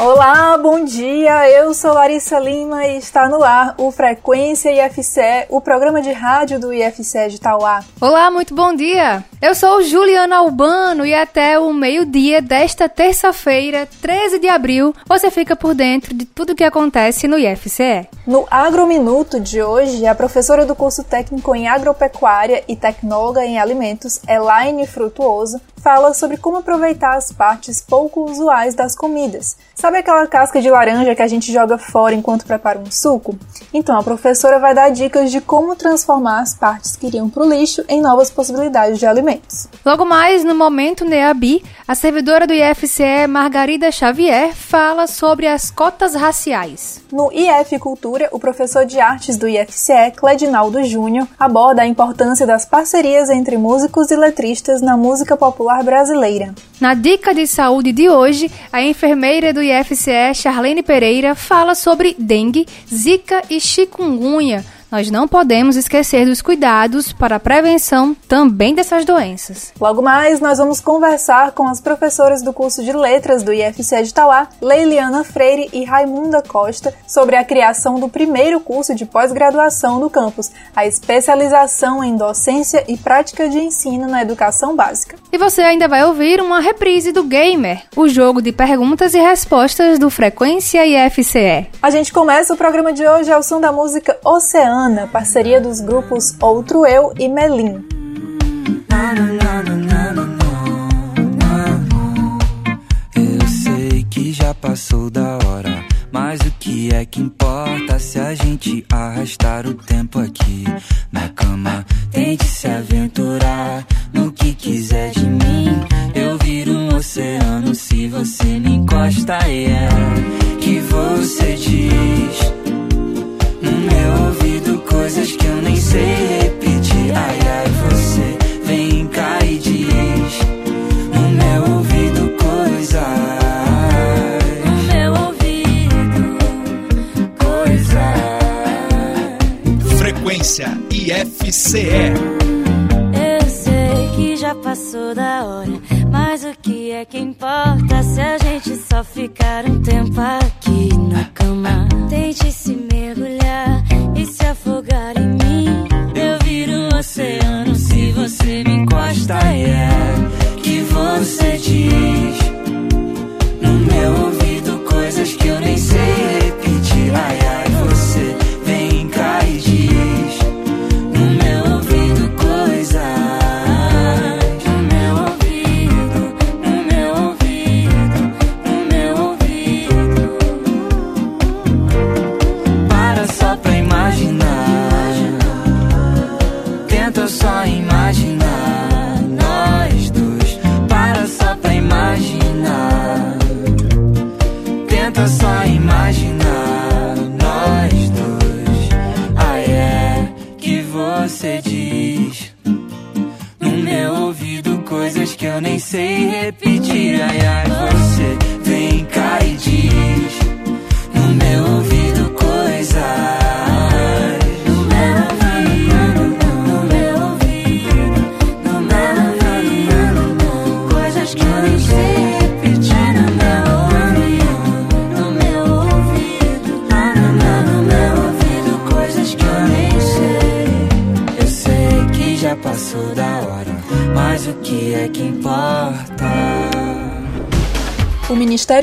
Olá, bom dia. Eu sou Larissa Lima e está no ar o Frequência IFCE, o programa de rádio do IFCE de Itauá. Olá, muito bom dia. Eu sou Juliana Albano e até o meio-dia desta terça-feira, 13 de abril, você fica por dentro de tudo o que acontece no IFCE. No Agrominuto de hoje, a professora do curso técnico em agropecuária e tecnóloga em alimentos, Elaine Frutuoso, fala sobre como aproveitar as partes pouco usuais das comidas. Sabe aquela casca de laranja que a gente joga fora enquanto prepara um suco? Então a professora vai dar dicas de como transformar as partes que iriam para o lixo em novas possibilidades de alimentos. Logo mais, no Momento Neabi, a servidora do IFCE, Margarida Xavier, fala sobre as cotas raciais. No IF Cultura, o professor de artes do IFCE, Cledinaldo Júnior, aborda a importância das parcerias entre músicos e letristas na música popular brasileira. Na dica de saúde de hoje, a enfermeira do IFCE, Charlene Pereira, fala sobre dengue, zika e chikungunya nós não podemos esquecer dos cuidados para a prevenção também dessas doenças. Logo mais, nós vamos conversar com as professoras do curso de Letras do IFCE de Tauá, Leiliana Freire e Raimunda Costa, sobre a criação do primeiro curso de pós-graduação no campus, a especialização em docência e prática de ensino na educação básica. E você ainda vai ouvir uma reprise do Gamer, o jogo de perguntas e respostas do Frequência IFCE. A gente começa o programa de hoje ao som da música Oceano Ana, parceria dos grupos Outro Eu e Melim. Eu sei que já passou da hora, mas o que é que importa se a gente arrastar o tempo aqui na cama? Tente se aventurar no que quiser de mim. Eu viro um oceano se você me encosta e é que você diz sei repetir. Ai, ai, você vem cá e diz no meu ouvido coisas. No meu ouvido coisas. Frequência IFCE. Eu sei que já passou da hora, mas o que é que importa se a gente só ficar um tempo aqui na cama? Tente você me encosta e é que você diz no meu ouvido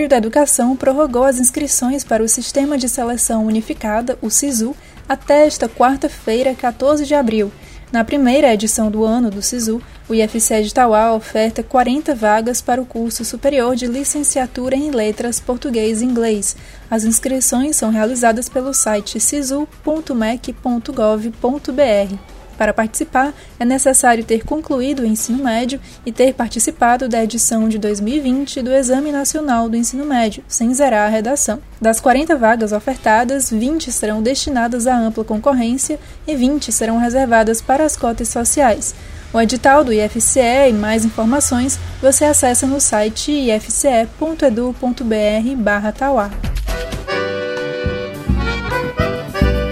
Ministério da Educação prorrogou as inscrições para o Sistema de Seleção Unificada, o SISU, até esta quarta-feira, 14 de abril. Na primeira edição do ano do SISU, o IFCE de Tauá oferta 40 vagas para o curso superior de licenciatura em letras português e inglês. As inscrições são realizadas pelo site sisu.mec.gov.br. Para participar, é necessário ter concluído o ensino médio e ter participado da edição de 2020 do Exame Nacional do Ensino Médio, sem zerar a redação. Das 40 vagas ofertadas, 20 serão destinadas à ampla concorrência e 20 serão reservadas para as cotas sociais. O edital do IFCE e mais informações você acessa no site ifce.edu.br/tauá.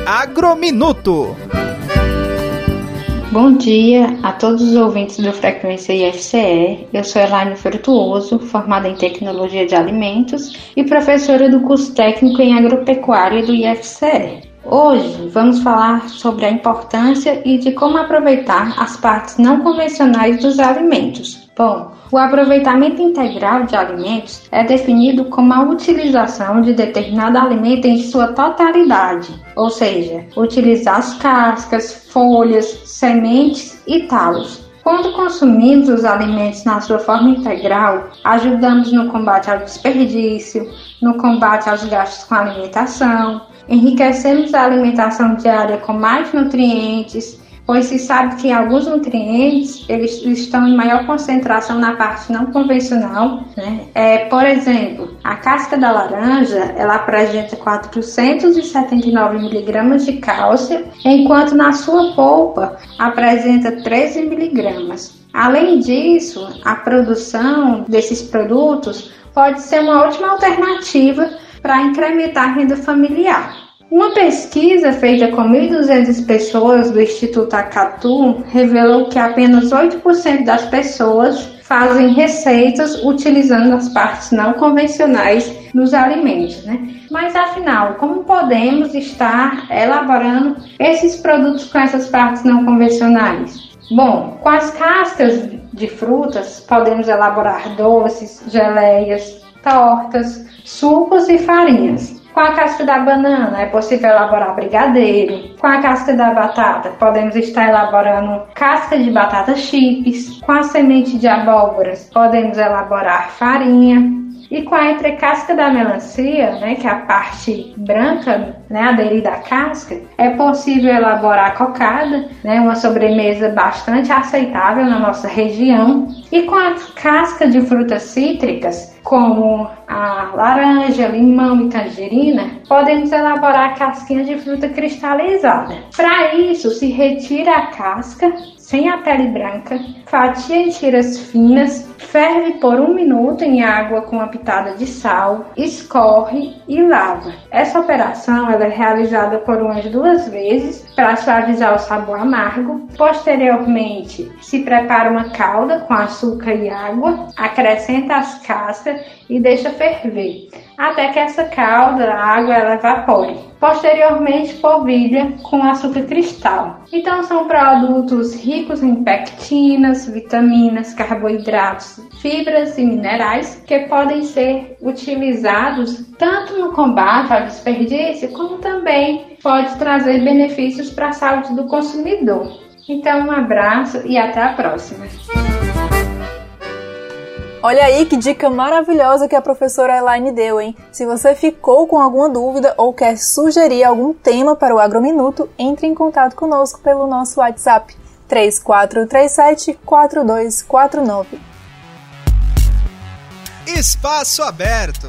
Agrominuto. Bom dia a todos os ouvintes do Frequência IFCE. Eu sou Elaine Frutuoso, formada em Tecnologia de Alimentos e professora do curso técnico em Agropecuária do IFCE. Hoje vamos falar sobre a importância e de como aproveitar as partes não convencionais dos alimentos. Bom, o aproveitamento integral de alimentos é definido como a utilização de determinado alimento em sua totalidade, ou seja, utilizar as cascas, folhas, sementes e talos. Quando consumimos os alimentos na sua forma integral, ajudamos no combate ao desperdício, no combate aos gastos com alimentação, enriquecemos a alimentação diária com mais nutrientes, pois se sabe que alguns nutrientes eles estão em maior concentração na parte não convencional. Né? É, por exemplo, a casca da laranja ela apresenta 479 miligramas de cálcio, enquanto na sua polpa apresenta 13 miligramas. Além disso, a produção desses produtos pode ser uma ótima alternativa para incrementar a renda familiar. Uma pesquisa feita com 1.200 pessoas do Instituto Acatu revelou que apenas 8% das pessoas fazem receitas utilizando as partes não convencionais dos alimentos, né? Mas afinal, como podemos estar elaborando esses produtos com essas partes não convencionais? Bom, com as cascas de frutas podemos elaborar doces, geleias, tortas, sucos e farinhas. Com a casca da banana é possível elaborar brigadeiro. Com a casca da batata podemos estar elaborando casca de batata chips. Com a semente de abóboras podemos elaborar farinha. E com a entrecasca da melancia, né, que é a parte branca, né, aderida à casca, é possível elaborar cocada, né, uma sobremesa bastante aceitável na nossa região. E com a casca de frutas cítricas, como a laranja, limão e tangerina, podemos elaborar casquinha de fruta cristalizada. Para isso, se retira a casca sem a pele branca, fatia em tiras finas, ferve por um minuto em água com uma pitada de sal, escorre e lava. Essa operação é realizada por umas duas vezes para suavizar o sabor amargo. Posteriormente, se prepara uma calda com açúcar e água, acrescenta as cascas e deixa ferver, até que essa calda, a água, ela evapore. Posteriormente, polvilha com açúcar cristal. Então, são produtos ricos em pectinas, vitaminas, carboidratos, fibras e minerais que podem ser utilizados tanto no combate ao desperdício, como também pode trazer benefícios para a saúde do consumidor. Então, um abraço e até a próxima. Olha aí que dica maravilhosa que a professora Elaine deu, hein? Se você ficou com alguma dúvida ou quer sugerir algum tema para o Agrominuto, entre em contato conosco pelo nosso WhatsApp 3437 4249. Espaço aberto.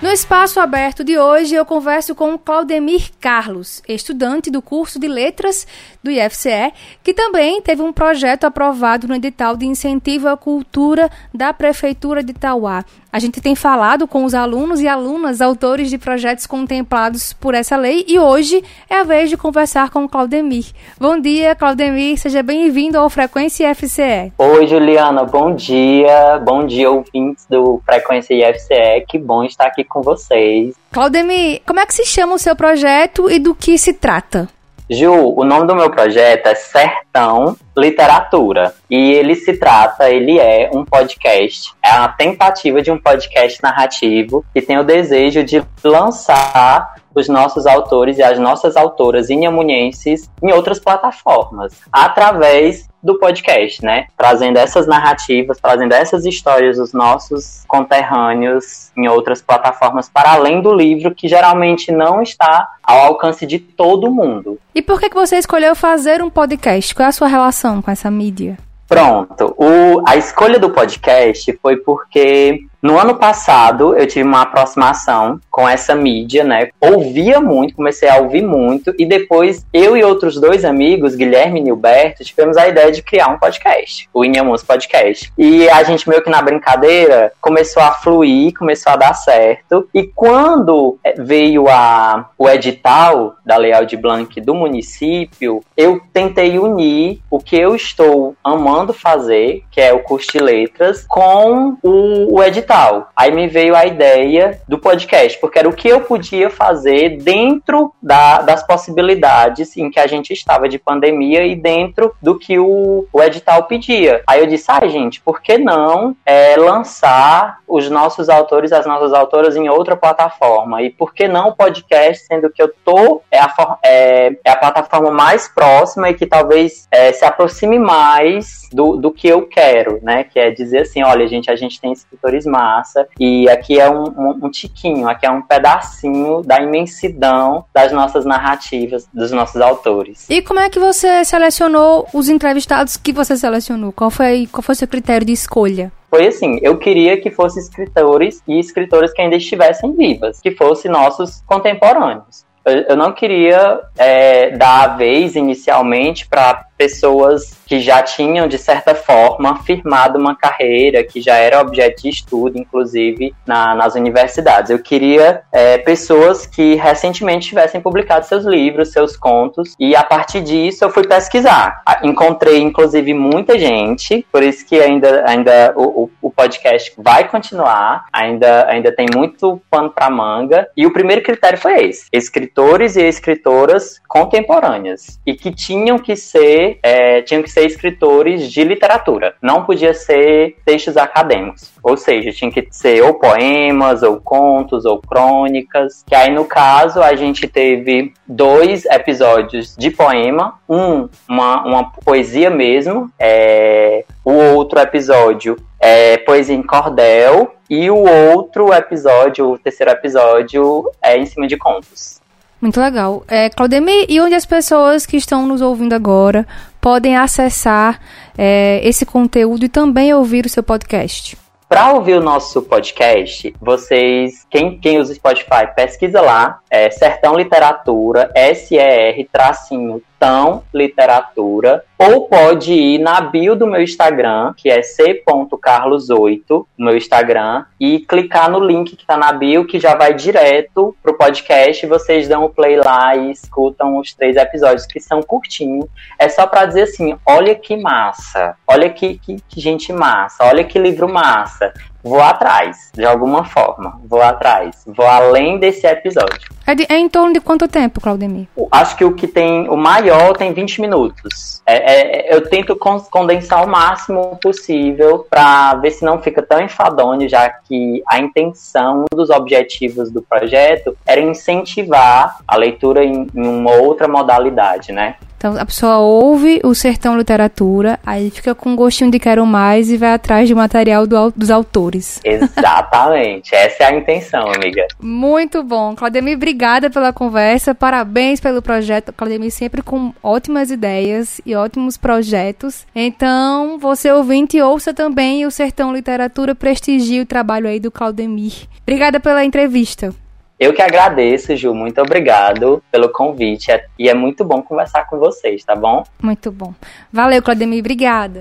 No espaço aberto de hoje, eu converso com Claudemir Carlos, estudante do curso de Letras do IFCE, que também teve um projeto aprovado no edital de incentivo à cultura da Prefeitura de Itauá. A gente tem falado com os alunos e alunas autores de projetos contemplados por essa lei e hoje é a vez de conversar com o Claudemir. Bom dia, Claudemir, seja bem-vindo ao Frequência IFCE. Oi, Juliana, bom dia. Bom dia, ouvintes do Frequência IFCE. Que bom estar aqui com vocês. Claudemir, como é que se chama o seu projeto e do que se trata? Ju, o nome do meu projeto é Sertão Literatura. E ele se trata, ele é um podcast, é uma tentativa de um podcast narrativo que tem o desejo de lançar os nossos autores e as nossas autoras inhamunhenses em outras plataformas, através do podcast, né? Trazendo essas narrativas, trazendo essas histórias dos nossos conterrâneos em outras plataformas, para além do livro, que geralmente não está ao alcance de todo mundo. E por que, que você escolheu fazer um podcast? Qual é a sua relação com essa mídia? Pronto. O, a escolha do podcast foi porque No ano passado, eu tive uma aproximação com essa mídia, né? Ouvia muito, comecei a ouvir muito, e depois eu e outros dois amigos, Guilherme e Nilberto, tivemos a ideia de criar um podcast, o Inhamus Podcast. E a gente meio que na brincadeira começou a fluir, começou a dar certo. E quando eh, veio a, o edital da Lei Aldir Blanc do município, eu tentei unir o que eu estou amando fazer, que é o curso de letras, com o, o edital. Aí me veio a ideia do podcast, porque era o que eu podia fazer dentro da, das possibilidades em que a gente estava de pandemia e dentro do que o, o edital pedia. Aí eu disse, ah, gente, por que não é, lançar os nossos autores, as nossas autoras em outra plataforma? E por que não o podcast, sendo que eu tô é a, é, é a plataforma mais próxima e que talvez é, se aproxime mais do, do que eu quero, né? Que é dizer assim, olha, gente, a gente tem escritores massa e aqui é um, um, um tiquinho, aqui é um pedacinho da imensidão das nossas narrativas, dos nossos autores. E como é que você selecionou os entrevistados que você selecionou? Qual foi, qual foi o seu critério de escolha? Foi assim, eu queria que fossem escritores e escritoras que ainda estivessem vivas, que fossem nossos contemporâneos. Eu, eu não queria é, dar a vez inicialmente para pessoas que já tinham, de certa forma, firmado uma carreira, que já era objeto de estudo, inclusive, na- nas universidades. Eu queria é, pessoas que recentemente tivessem publicado seus livros, seus contos, e a partir disso eu fui pesquisar. Encontrei, inclusive, muita gente, por isso que ainda, ainda o, o- o podcast vai continuar, ainda, ainda tem muito pano para manga, e o primeiro critério foi esse: escritores e escritoras contemporâneas, e que tinham que ser, é, tinham que ser escritores de literatura, não podia ser textos acadêmicos, ou seja, tinha que ser ou poemas, ou contos, ou crônicas, que aí no caso a gente teve dois episódios de poema, um, uma, uma poesia mesmo, é, o outro episódio é poesia em cordel, e o outro episódio, o terceiro episódio, é em cima de contos. Muito legal. É, Claudemir, e onde as pessoas que estão nos ouvindo agora podem acessar é, esse conteúdo e também ouvir o seu podcast? Para ouvir o nosso podcast, vocês, quem, quem usa Spotify, pesquisa lá, é Sertão Literatura, S-E-R, tracinho, tão literatura, ou pode ir na bio do meu Instagram, que é c.carlos8, no meu Instagram, e clicar no link que tá na bio, que já vai direto pro podcast, vocês dão o play lá e escutam os três episódios, que são curtinhos. É só pra dizer assim, olha que massa, olha que, que, que gente massa, olha que livro massa. Vou atrás, de alguma forma. Vou atrás. Vou além desse episódio. É, de- é em torno de quanto tempo, Claudemir? Acho que o que tem. O maior tem 20 minutos. É, é, eu tento con- condensar o máximo possível pra ver se não fica tão enfadonho, já que a intenção, um dos objetivos do projeto era incentivar a leitura em, em uma outra modalidade, né? Então a pessoa ouve o Sertão Literatura, aí fica com gostinho de quero mais e vai atrás de material do dos autores. Exatamente. Essa é a intenção, amiga. Muito bom. Claudemir, obrigada pela conversa. Parabéns pelo projeto. Claudemir sempre com ótimas ideias e ótimos projetos. Então, você ouvinte, ouça também o Sertão Literatura, prestigie o trabalho aí do Claudemir. Obrigada pela entrevista. Eu que agradeço, Ju. Muito obrigado pelo convite. É- E é muito bom conversar com vocês, tá bom? Muito bom. Valeu, Claudemir. Obrigada.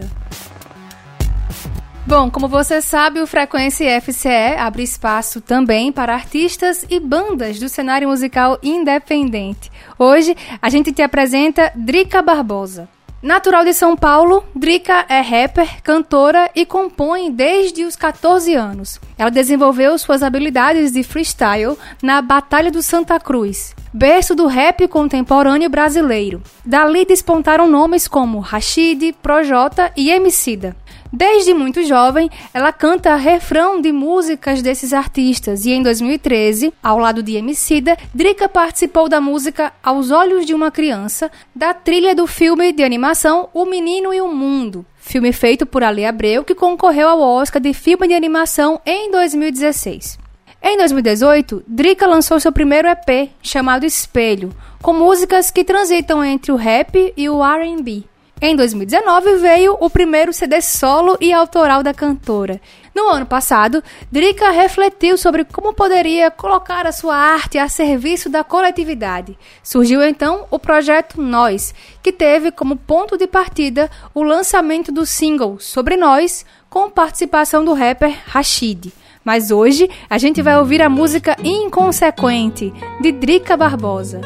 Bom, como você sabe, o Frequência FCE abre espaço também para artistas e bandas do cenário musical independente. Hoje, a gente te apresenta Drica Barbosa. Natural de São Paulo, Drica é rapper, cantora e compõe desde os 14 anos. Ela desenvolveu suas habilidades de freestyle na Batalha do Santa Cruz, berço do rap contemporâneo brasileiro. Dali despontaram nomes como Rashid, Projota e Emicida. Desde muito jovem, ela canta refrão de músicas desses artistas e em 2013, ao lado de Emicida, Drica participou da música Aos Olhos de uma Criança, da trilha do filme de animação O Menino e o Mundo, filme feito por Ali Abreu que concorreu ao Oscar de filme de animação em 2016. Em 2018, Drica lançou seu primeiro EP, chamado Espelho, com músicas que transitam entre o rap e o R&B. Em 2019 veio o primeiro CD solo e autoral da cantora. No ano passado, Drica refletiu sobre como poderia colocar a sua arte a serviço da coletividade. Surgiu então o projeto Nós, que teve como ponto de partida o lançamento do single Sobre Nós, com participação do rapper Rashid. Mas hoje a gente vai ouvir a música Inconsequente, de Drica Barbosa.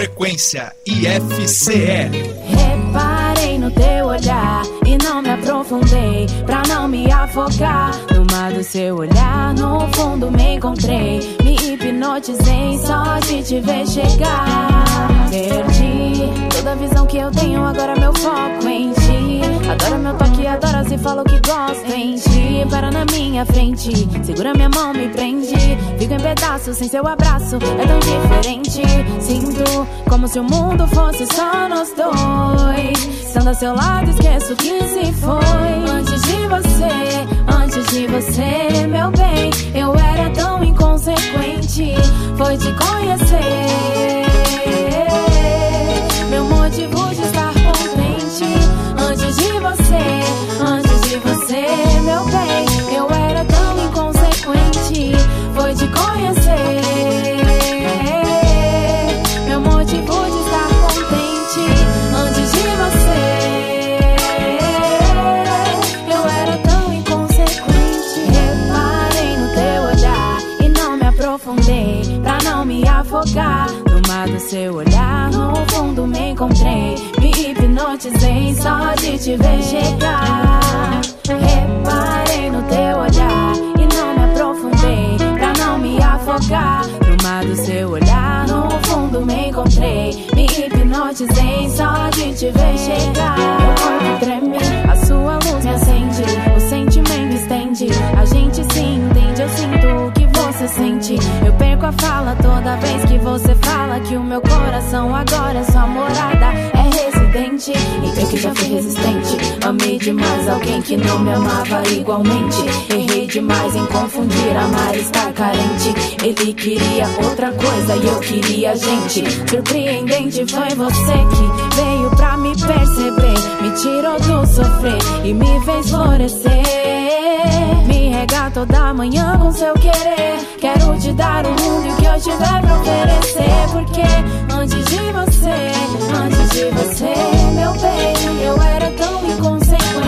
Frequência IFCE. Reparei no teu olhar e não me aprofundei pra não me afogar. No mar do seu olhar, no fundo me encontrei. Me hipnotizei só de te ver chegar. Perdi toda a visão que eu tenho, agora meu foco em ti. Adora meu toque, adora se fala o que gosta em ti. Para na minha frente, segura minha mão, me prende. Fico em pedaços sem seu abraço, é tão diferente. Sinto como se o mundo fosse só nós dois. Estando a seu lado, esqueço que se foi. Antes de você, antes de você, meu bem, eu era tão inconsequente. Foi te conhecer. Afogar. No mar do seu olhar, no fundo me encontrei. Me hipnotizei só de te ver chegar. Reparei no teu olhar e não me aprofundei pra não me afogar. No mar do seu olhar, no fundo me encontrei. Me hipnotizei só de te ver chegar. Que você fala que o meu coração agora é sua morada. É residente, e eu que já fui resistente. Amei demais alguém que não me amava igualmente. Errei demais em confundir amar estar carente. Ele queria outra coisa e eu queria gente. Surpreendente foi você que veio pra me perceber. Me tirou do sofrer e me fez florescer. Me rega toda manhã com seu querer. Quero te dar o mundo e o que eu tiver pra oferecer. Porque antes de você, antes de você, meu bem, eu era tão inconsequente.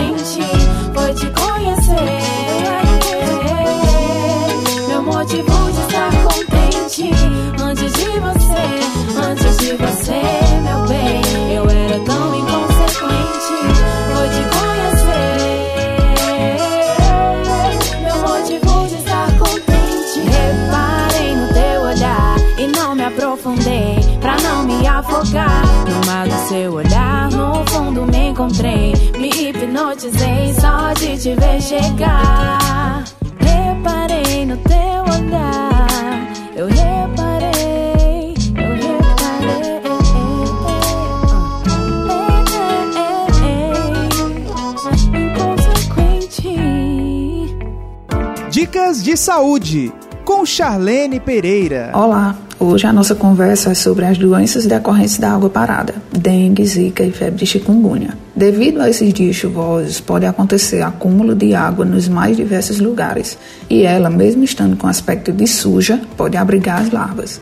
Me encontrei. Me hipnotizei só de te ver chegar. Reparei no teu olhar. Eu reparei, eu reparei. Inconsequente. Dicas de saúde com Charlene Pereira. Olá, hoje a nossa conversa é sobre as doenças decorrentes da água parada, dengue, zika e febre de chikungunya. Devido a esses dias chuvosos, pode acontecer acúmulo de água nos mais diversos lugares e ela, mesmo estando com aspecto de suja, pode abrigar as larvas.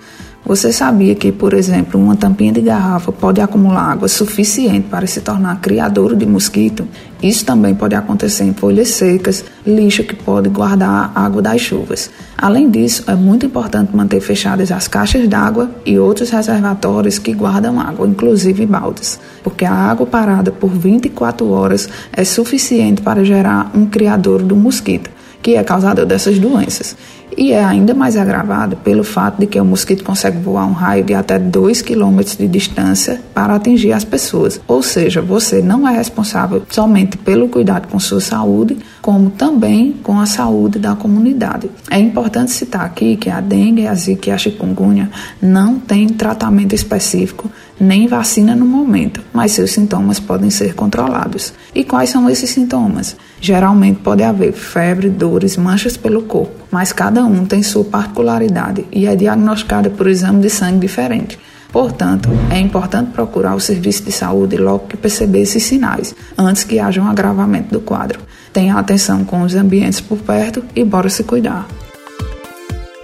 Você sabia que, por exemplo, uma tampinha de garrafa pode acumular água suficiente para se tornar criadouro de mosquito? Isso também pode acontecer em folhas secas, lixo que pode guardar água das chuvas. Além disso, é muito importante manter fechadas as caixas d'água e outros reservatórios que guardam água, inclusive baldes, porque a água parada por 24 horas é suficiente para gerar um criadouro do mosquito, que é causador dessas doenças. E é ainda mais agravado pelo fato de que o mosquito consegue voar um raio de até 2 km de distância para atingir as pessoas. Ou seja, você não é responsável somente pelo cuidado com sua saúde, como também com a saúde da comunidade. É importante citar aqui que a dengue, a zika e a chikungunya não têm tratamento específico nem vacina no momento, mas seus sintomas podem ser controlados. E quais são esses sintomas? Geralmente pode haver febre, dores, manchas pelo corpo, mas cada um tem sua particularidade e é diagnosticada por exame de sangue diferente. Portanto, é importante procurar o serviço de saúde logo que perceber esses sinais, antes que haja um agravamento do quadro. Tenha atenção com os ambientes por perto e bora se cuidar.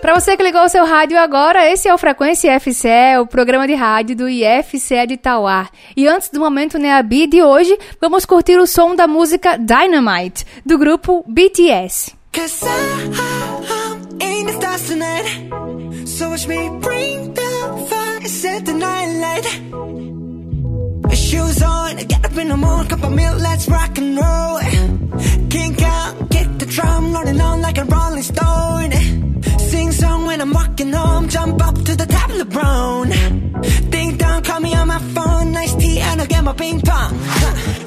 Para você que ligou o seu rádio agora, esse é o Frequência IFCE, o programa de rádio do IFCE de Tauá. E antes do momento Neabi de hoje, vamos curtir o som da música Dynamite, do grupo BTS. Shoes on, get up in the morning, cup of milk, let's rock and roll. Kink out, drum, rolling on like a rolling stone. Sing song when I'm walking home, jump up to the top of the brown. Ding dong, call me on my phone, nice tea, and I'll get my ping pong. This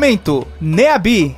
Momento Neabi.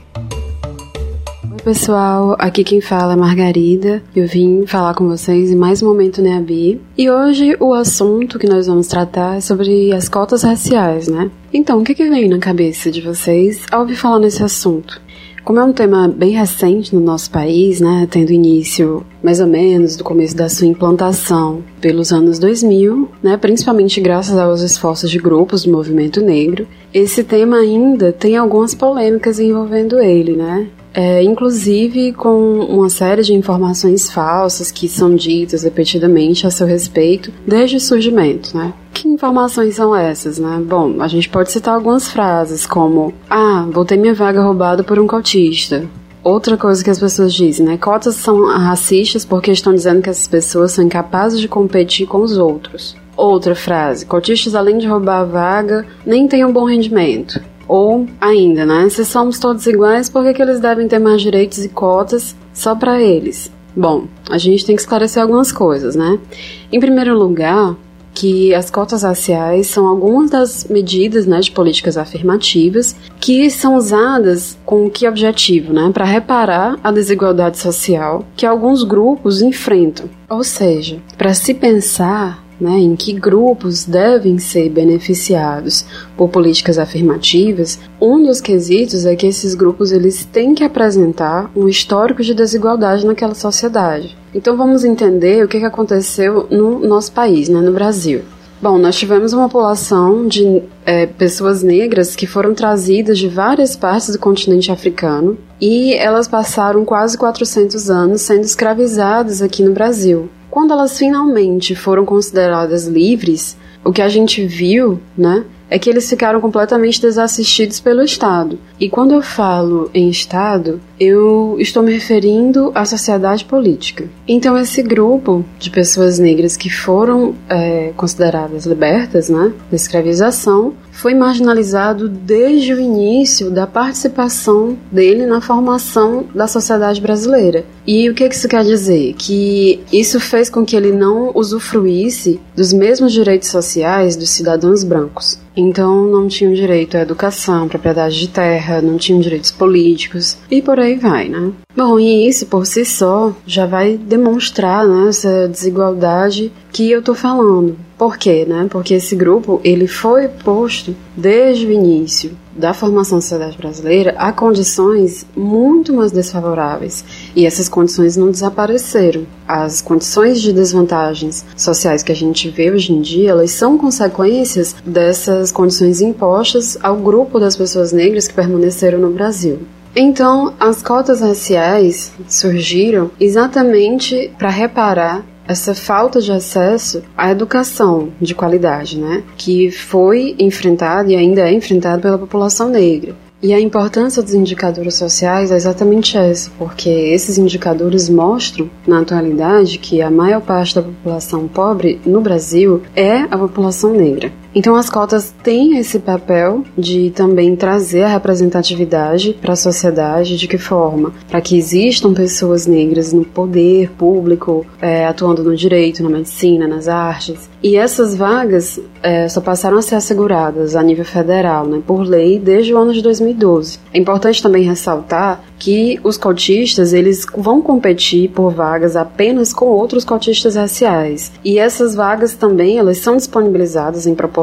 Oi pessoal, aqui quem fala é Margarida. Eu vim falar com vocês em mais um momento Neabi. E hoje o assunto que nós vamos tratar é sobre as cotas raciais, né? Então, o que, que vem na cabeça de vocês ao ouvir falar nesse assunto? Como é um tema bem recente no nosso país, né, tendo início mais ou menos do começo da sua implantação pelos anos 2000, né, principalmente graças aos esforços de grupos do movimento negro, esse tema ainda tem algumas polêmicas envolvendo ele, né? É, inclusive com uma série de informações falsas que são ditas repetidamente a seu respeito desde o surgimento, né? Que informações são essas, né? Bom, a gente pode citar algumas frases como: Ah, vou ter minha vaga roubada por um cotista. Outra coisa que as pessoas dizem, né? Cotas são racistas porque estão dizendo que essas pessoas são incapazes de competir com os outros. Outra frase: cotistas, além de roubar a vaga, nem têm um bom rendimento. Ou ainda, né? Se somos todos iguais, por que, que eles devem ter mais direitos e cotas só para eles? Bom, a gente tem que esclarecer algumas coisas, né? Em primeiro lugar, que as cotas raciais são algumas das medidas né, de políticas afirmativas que são usadas com que objetivo? Né, para reparar a desigualdade social que alguns grupos enfrentam. Ou seja, para se pensar né, em que grupos devem ser beneficiados por políticas afirmativas, um dos quesitos é que esses grupos eles têm que apresentar um histórico de desigualdade naquela sociedade. Então vamos entender o que aconteceu no nosso país, né, no Brasil. Bom, nós tivemos uma população de é, pessoas negras que foram trazidas de várias partes do continente africano e elas passaram quase 400 anos sendo escravizadas aqui no Brasil. Quando elas finalmente foram consideradas livres, o que a gente viu, né, é que eles ficaram completamente desassistidos pelo Estado. E quando eu falo em Estado, eu estou me referindo à sociedade política. Então, esse grupo de pessoas negras que foram é, consideradas libertas né, da escravização foi marginalizado desde o início da participação dele na formação da sociedade brasileira. E o que isso quer dizer? Que isso fez com que ele não usufruísse dos mesmos direitos sociais dos cidadãos brancos. Então não tinham direito à educação, propriedade de terra, não tinham direitos políticos e por aí vai, né? Bom, e isso por si só já vai demonstrar né, essa desigualdade que eu tô falando. Por quê, né? Porque esse grupo ele foi posto desde o início da formação da sociedade brasileira a condições muito mais desfavoráveis e essas condições não desapareceram. As condições de desvantagens sociais que a gente vê hoje em dia, elas são consequências dessas condições impostas ao grupo das pessoas negras que permaneceram no Brasil. Então, as cotas raciais surgiram exatamente para reparar essa falta de acesso à educação de qualidade, né, que foi enfrentada e ainda é enfrentada pela população negra. E a importância dos indicadores sociais é exatamente essa, porque esses indicadores mostram, na atualidade, que a maior parte da população pobre no Brasil é a população negra. Então, as cotas têm esse papel de também trazer a representatividade para a sociedade. De que forma? Para que existam pessoas negras no poder público, é, atuando no direito, na medicina, nas artes. E essas vagas é, só passaram a ser asseguradas a nível federal, né, por lei, desde o ano de 2012. É importante também ressaltar que os cotistas eles vão competir por vagas apenas com outros cotistas raciais. E essas vagas também elas são disponibilizadas em proporção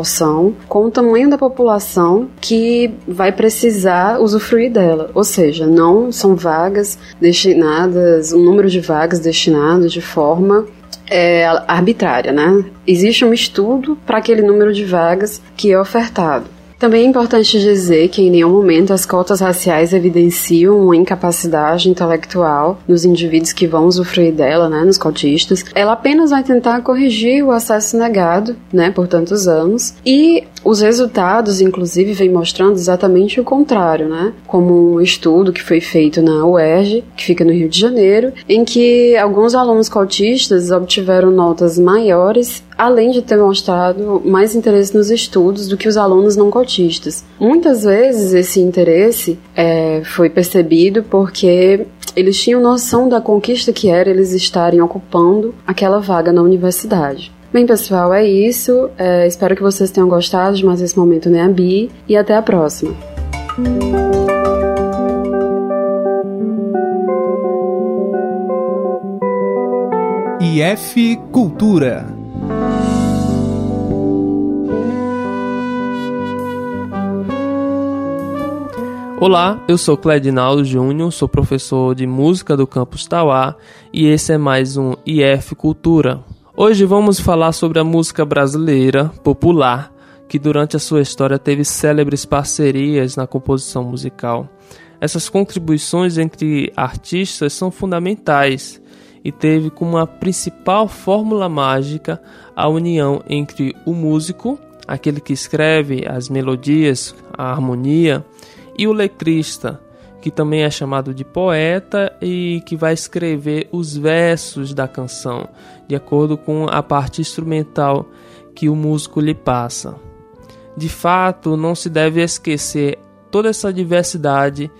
com o tamanho da população que vai precisar usufruir dela. Ou seja, não são vagas destinadas, um número de vagas destinadas de forma é, arbitrária, né? Existe um estudo para aquele número de vagas que é ofertado. Também é importante dizer que em nenhum momento as cotas raciais evidenciam uma incapacidade intelectual nos indivíduos que vão usufruir dela, né, nos cotistas. Ela apenas vai tentar corrigir o acesso negado, né, por tantos anos. E os resultados, inclusive, vêm mostrando exatamente o contrário, né? Como um estudo que foi feito na UERJ, que fica no Rio de Janeiro, em que alguns alunos cotistas obtiveram notas maiores além de ter mostrado mais interesse nos estudos do que os alunos não cotistas. Muitas vezes esse interesse é, foi percebido porque eles tinham noção da conquista que era eles estarem ocupando aquela vaga na universidade. Bem, pessoal, é isso. É, espero que vocês tenham gostado de mais esse momento né, Bi e até a próxima. IF Cultura. Olá, eu sou Cledinaldo Júnior, sou professor de música do campus Tauá e esse é mais um IF Cultura. Hoje vamos falar sobre a música brasileira popular, que durante a sua história teve célebres parcerias na composição musical. Essas contribuições entre artistas são fundamentais e teve como a principal fórmula mágica a união entre o músico, aquele que escreve as melodias, a harmonia, e o letrista, que também é chamado de poeta e que vai escrever os versos da canção, de acordo com a parte instrumental que o músico lhe passa. De fato, não se deve esquecer toda essa diversidade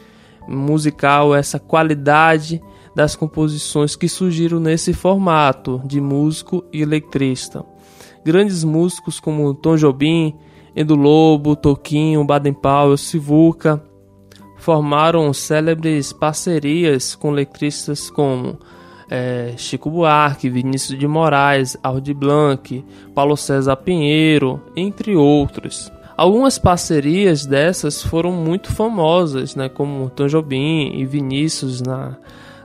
musical, essa qualidade das composições que surgiram nesse formato de músico e letrista. grandes músicos como Tom Jobim, Edu Lobo, Toquinho, Baden Powell, Sivuca formaram célebres parcerias com letristas como é, Chico Buarque, Vinícius de Moraes, Aldi Blanc, Paulo César Pinheiro, entre outros. Algumas parcerias dessas foram muito famosas, né, como Tom Jobim e Vinícius na,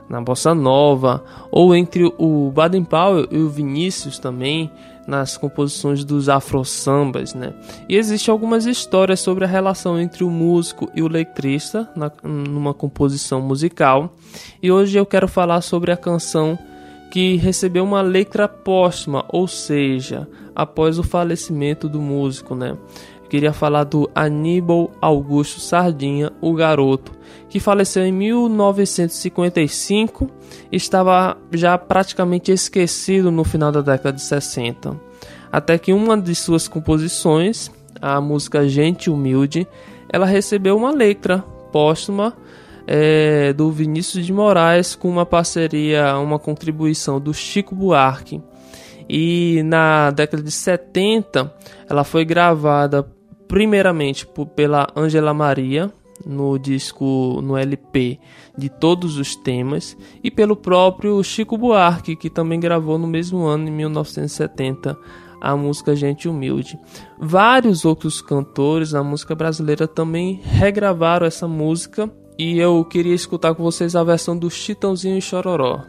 na Bossa Nova, ou entre o Baden Powell e o Vinícius também nas composições dos afro-sambas, né? E existem algumas histórias sobre a relação entre o músico e o letrista na, numa composição musical. E hoje eu quero falar sobre a canção que recebeu uma letra póstuma, ou seja, após o falecimento do músico, né? Eu queria falar do Aníbal Augusto Sardinha, o garoto, que faleceu em 1955 e estava já praticamente esquecido no final da década de 60. Até que uma de suas composições, a música Gente Humilde, ela recebeu uma letra póstuma é, do Vinícius de Moraes com uma parceria, uma contribuição do Chico Buarque. E na década de 70, ela foi gravada primeiramente pela Angela Maria no disco no LP de todos os temas e pelo próprio Chico Buarque que também gravou no mesmo ano em 1970 a música Gente Humilde. Vários outros cantores da música brasileira também regravaram essa música e eu queria escutar com vocês a versão do Chitãozinho e Chororó.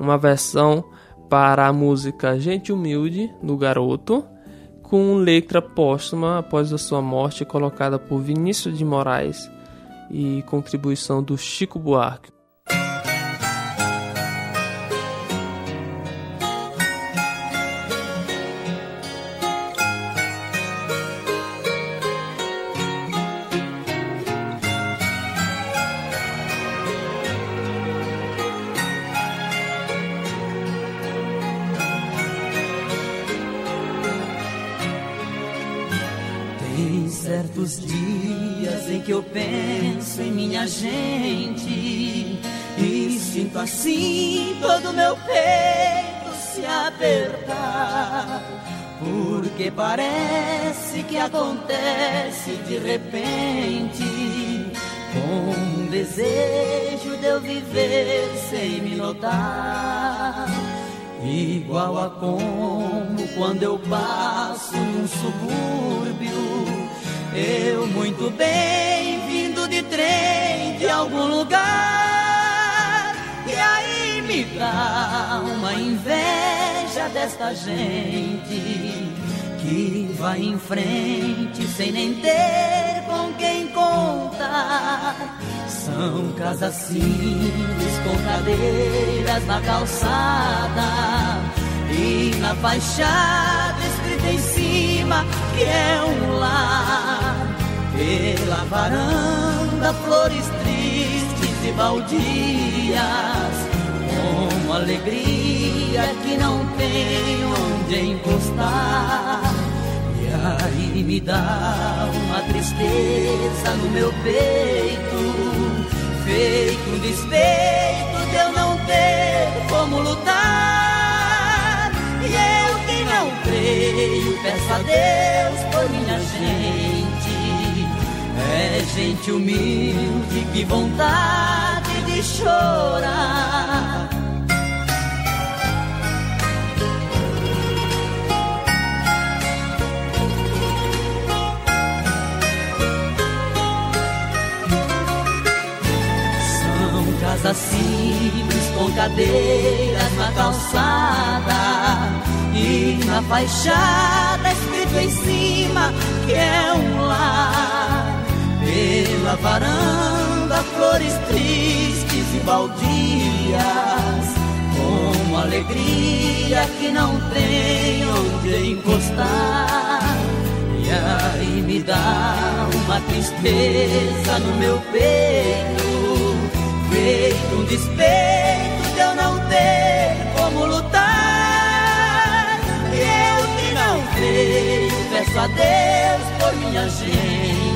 Uma versão para a música Gente Humilde do Garoto com letra póstuma após a sua morte, colocada por Vinícius de Moraes e contribuição do Chico Buarque. Certos dias em que eu penso em minha gente e sinto assim todo meu peito se apertar. Porque parece que acontece de repente, com um desejo de eu viver sem me notar. Igual a como quando eu passo num subúrbio, eu muito bem vindo de trem de algum lugar. E aí me dá uma inveja desta gente que vai em frente sem nem ter com quem contar. São casas simples com cadeiras na calçada e na fachada escrito em cima que é um lar. Pela varanda flores tristes e baldias, com alegria que não tem onde encostar. E aí me dá uma tristeza no meu peito, feito um despeito de eu não ter como lutar. E eu que não creio, peço a Deus por minha gente. É gente humilde, que vontade de chorar. Casas simples com cadeiras na calçada e na fachada escrito em cima que é um lar. Pela varanda flores tristes e baldias, com alegria que não tem onde encostar. E aí me dá uma tristeza no meu peito feito um despeito de eu não ter como lutar. E eu que não creio, peço a Deus por minha gente.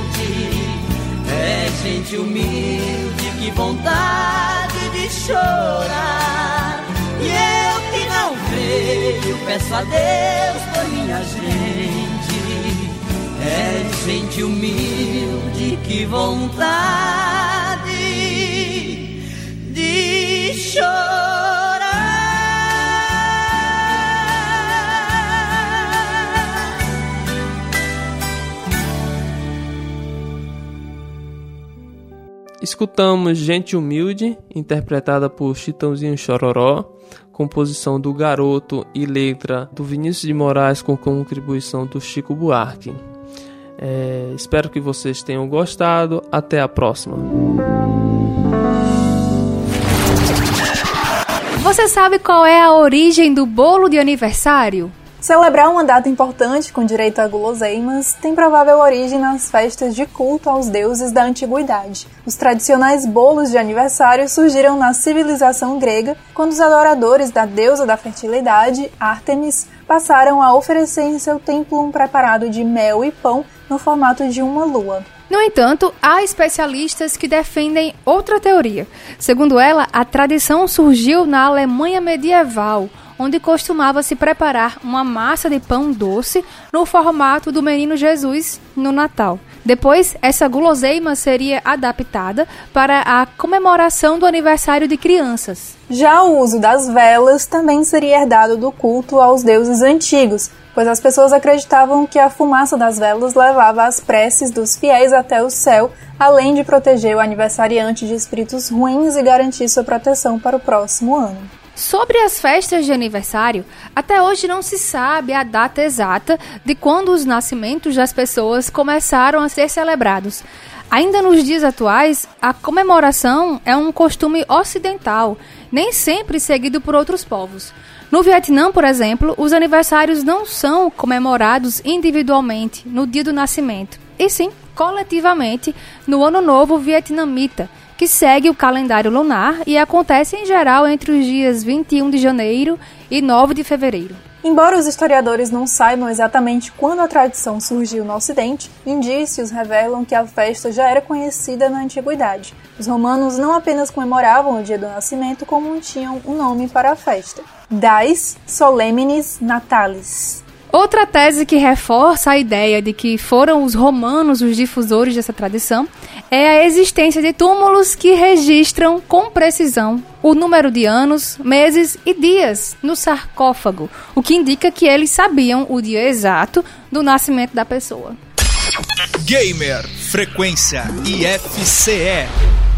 É gente humilde, que vontade de chorar. E eu que não creio, peço a Deus por minha gente. É gente humilde, que vontade de chorar. Escutamos Gente Humilde, interpretada por Chitãozinho Chororó, composição do Garoto e letra do Vinícius de Moraes com contribuição do Chico Buarque. É, espero que vocês tenham gostado. Até a próxima. Você sabe qual é a origem do bolo de aniversário? Celebrar uma data importante com direito a guloseimas tem provável origem nas festas de culto aos deuses da antiguidade. Os tradicionais bolos de aniversário surgiram na civilização grega, quando os adoradores da deusa da fertilidade, Ártemis, passaram a oferecer em seu templo um preparado de mel e pão no formato de uma lua. No entanto, há especialistas que defendem outra teoria. Segundo ela, a tradição surgiu na Alemanha medieval, onde costumava se preparar uma massa de pão doce no formato do menino Jesus no Natal. Depois, essa guloseima seria adaptada para a comemoração do aniversário de crianças. Já o uso das velas também seria herdado do culto aos deuses antigos, pois as pessoas acreditavam que a fumaça das velas levava as preces dos fiéis até o céu, além de proteger o aniversariante de espíritos ruins e garantir sua proteção para o próximo ano. Sobre as festas de aniversário, até hoje não se sabe a data exata de quando os nascimentos das pessoas começaram a ser celebrados. Ainda nos dias atuais, a comemoração é um costume ocidental, nem sempre seguido por outros povos. No Vietnã, por exemplo, os aniversários não são comemorados individualmente no dia do nascimento, e sim coletivamente no Ano Novo Vietnamita, que segue o calendário lunar e acontece em geral entre os dias 21 de janeiro e 9 de fevereiro. Embora os historiadores não saibam exatamente quando a tradição surgiu no Ocidente, indícios revelam que a festa já era conhecida na antiguidade. Os romanos não apenas comemoravam o dia do nascimento, como tinham um nome para a festa: Dies Solemnis Natalis. Outra tese que reforça a ideia de que foram os romanos os difusores dessa tradição é a existência de túmulos que registram com precisão o número de anos, meses e dias no sarcófago, o que indica que eles sabiam o dia exato do nascimento da pessoa. Gamer Frequência IFCE.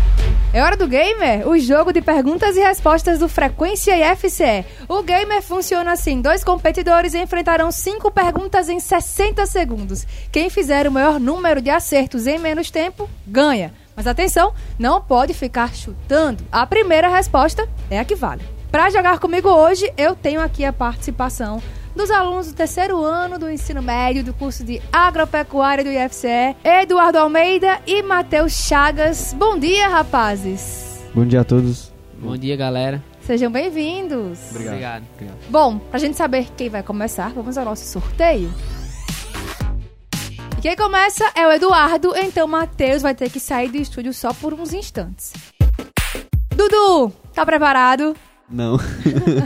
É hora do Gamer, o jogo de perguntas e respostas do Frequência IFCE. O Gamer funciona assim: dois competidores enfrentarão cinco perguntas em 60 segundos. Quem fizer o maior número de acertos em menos tempo, ganha. Mas atenção, não pode ficar chutando. A primeira resposta é a que vale. Para jogar comigo hoje, eu tenho aqui a participação dos alunos do terceiro ano do ensino médio do curso de agropecuária do IFCE, Eduardo Almeida e Matheus Chagas. Bom dia, rapazes! Bom dia a todos. Bom dia, galera. Sejam bem-vindos. Obrigado. Bom, pra gente saber quem vai começar, vamos ao nosso sorteio. E quem começa é o Eduardo, então Matheus vai ter que sair do estúdio só por uns instantes. Dudu, tá preparado? Não.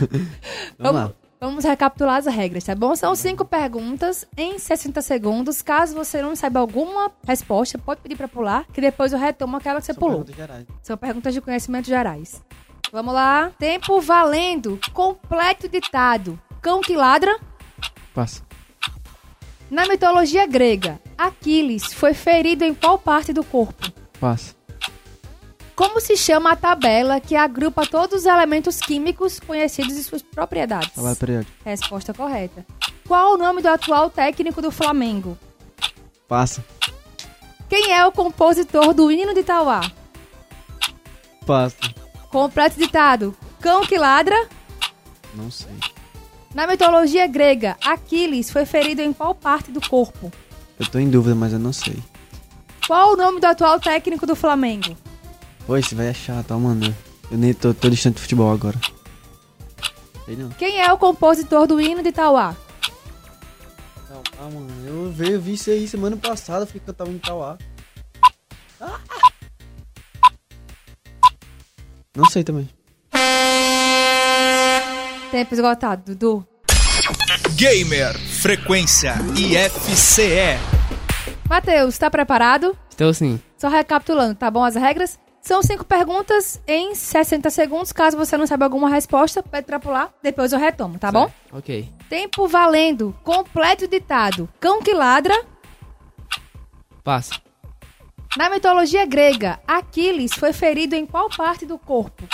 Vamos lá. Vamos recapitular as regras, tá bom? São cinco perguntas em 60 segundos. Caso você não saiba alguma resposta, pode pedir pra pular, que depois eu retomo aquela que você pulou. Perguntas gerais. São perguntas de conhecimentos gerais. Vamos lá. Tempo valendo. Completo ditado. Cão que ladra. Passa. Na mitologia grega, Aquiles foi ferido em qual parte do corpo? Passa. Como se chama a tabela que agrupa todos os elementos químicos conhecidos e suas propriedades? Tabela periódica. Resposta correta. Qual o nome do atual técnico do Flamengo? Passa. Quem é o compositor do hino de Tauá? Passa. Completo ditado. Cão que ladra. Não sei. Na mitologia grega, Aquiles foi ferido em qual parte do corpo? Eu tô em dúvida, mas eu não sei. Qual o nome do atual técnico do Flamengo? Pô, esse vai é chato, ó, mano. Eu nem tô, tô distante do futebol agora. Sei não. Quem é o compositor do hino de Tauá? Ah, mano, eu vi, eu vi isso aí semana passada, fui cantar um Tauá. Ah! Não sei também. Tempo esgotado, Dudu. Gamer, Frequência IFCE. Matheus, está preparado? Estou sim. Só recapitulando, tá bom as regras? São cinco perguntas em 60 segundos. Caso você não saiba alguma resposta, pede pra pular. Depois eu retomo, tá bom? Ok. Tempo valendo. Completo ditado. Cão que ladra. Passa. Na mitologia grega, Aquiles foi ferido em qual parte do corpo?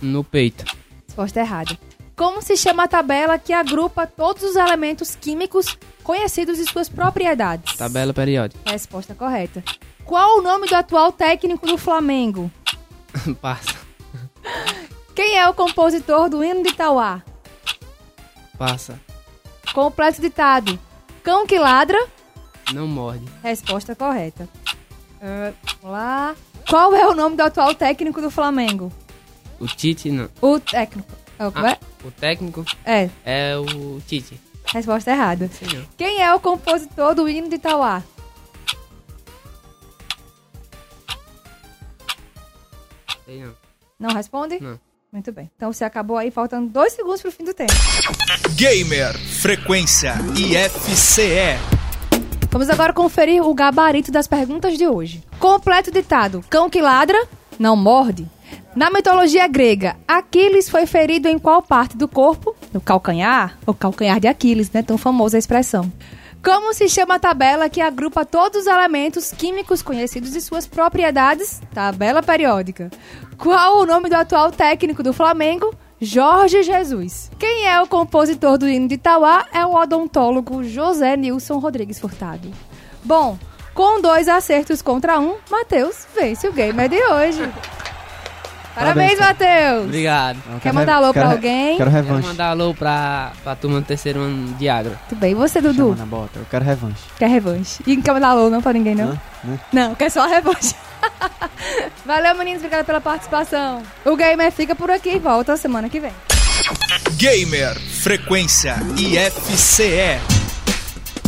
No peito. Resposta errada. Como se chama a tabela que agrupa todos os elementos químicos conhecidos e suas propriedades? Tabela periódica. Resposta correta. Qual o nome do atual técnico do Flamengo? Passa. Quem é o compositor do hino de Itauá? Passa. Completo ditado. Cão que ladra. Não morde. Resposta correta. Vamos lá. Qual é o nome do atual técnico do Flamengo? O Tite não. O técnico. É Ah, é? O técnico É. é o Tite. Resposta errada. Senhor. Quem é o compositor do hino de Itauá? Sei não. Não responde? Não. Muito bem. Então você acabou aí, faltando dois segundos pro fim do tempo. Gamer, Frequência IFCE. Vamos agora conferir o gabarito das perguntas de hoje. Completo ditado: cão que ladra, não morde. Na mitologia grega, Aquiles foi ferido em qual parte do corpo? No calcanhar? O calcanhar de Aquiles, né? Tão famosa a expressão. Como se chama a tabela que agrupa todos os elementos químicos conhecidos e suas propriedades? Tabela periódica. Qual o nome do atual técnico do Flamengo? Jorge Jesus. Quem é o compositor do hino de Itauá é o odontólogo José Nilson Rodrigues Furtado. Bom, com dois acertos contra um, Matheus vence o gamer de hoje. Parabéns, Matheus! Obrigado. Quer mandar alô pra alguém? Quero Quero revanche. mandar alô pra, pra turma do terceiro ano de agro. Tudo bem, e você, Dudu? Chama na bota. Eu quero revanche. Quer revanche? E não quer mandar alô não pra ninguém, não? Hã? Né? Não, quer só a revanche. Valeu, meninos, obrigada pela participação. O Gamer fica por aqui e volta semana que vem. Gamer, Frequência IFCE.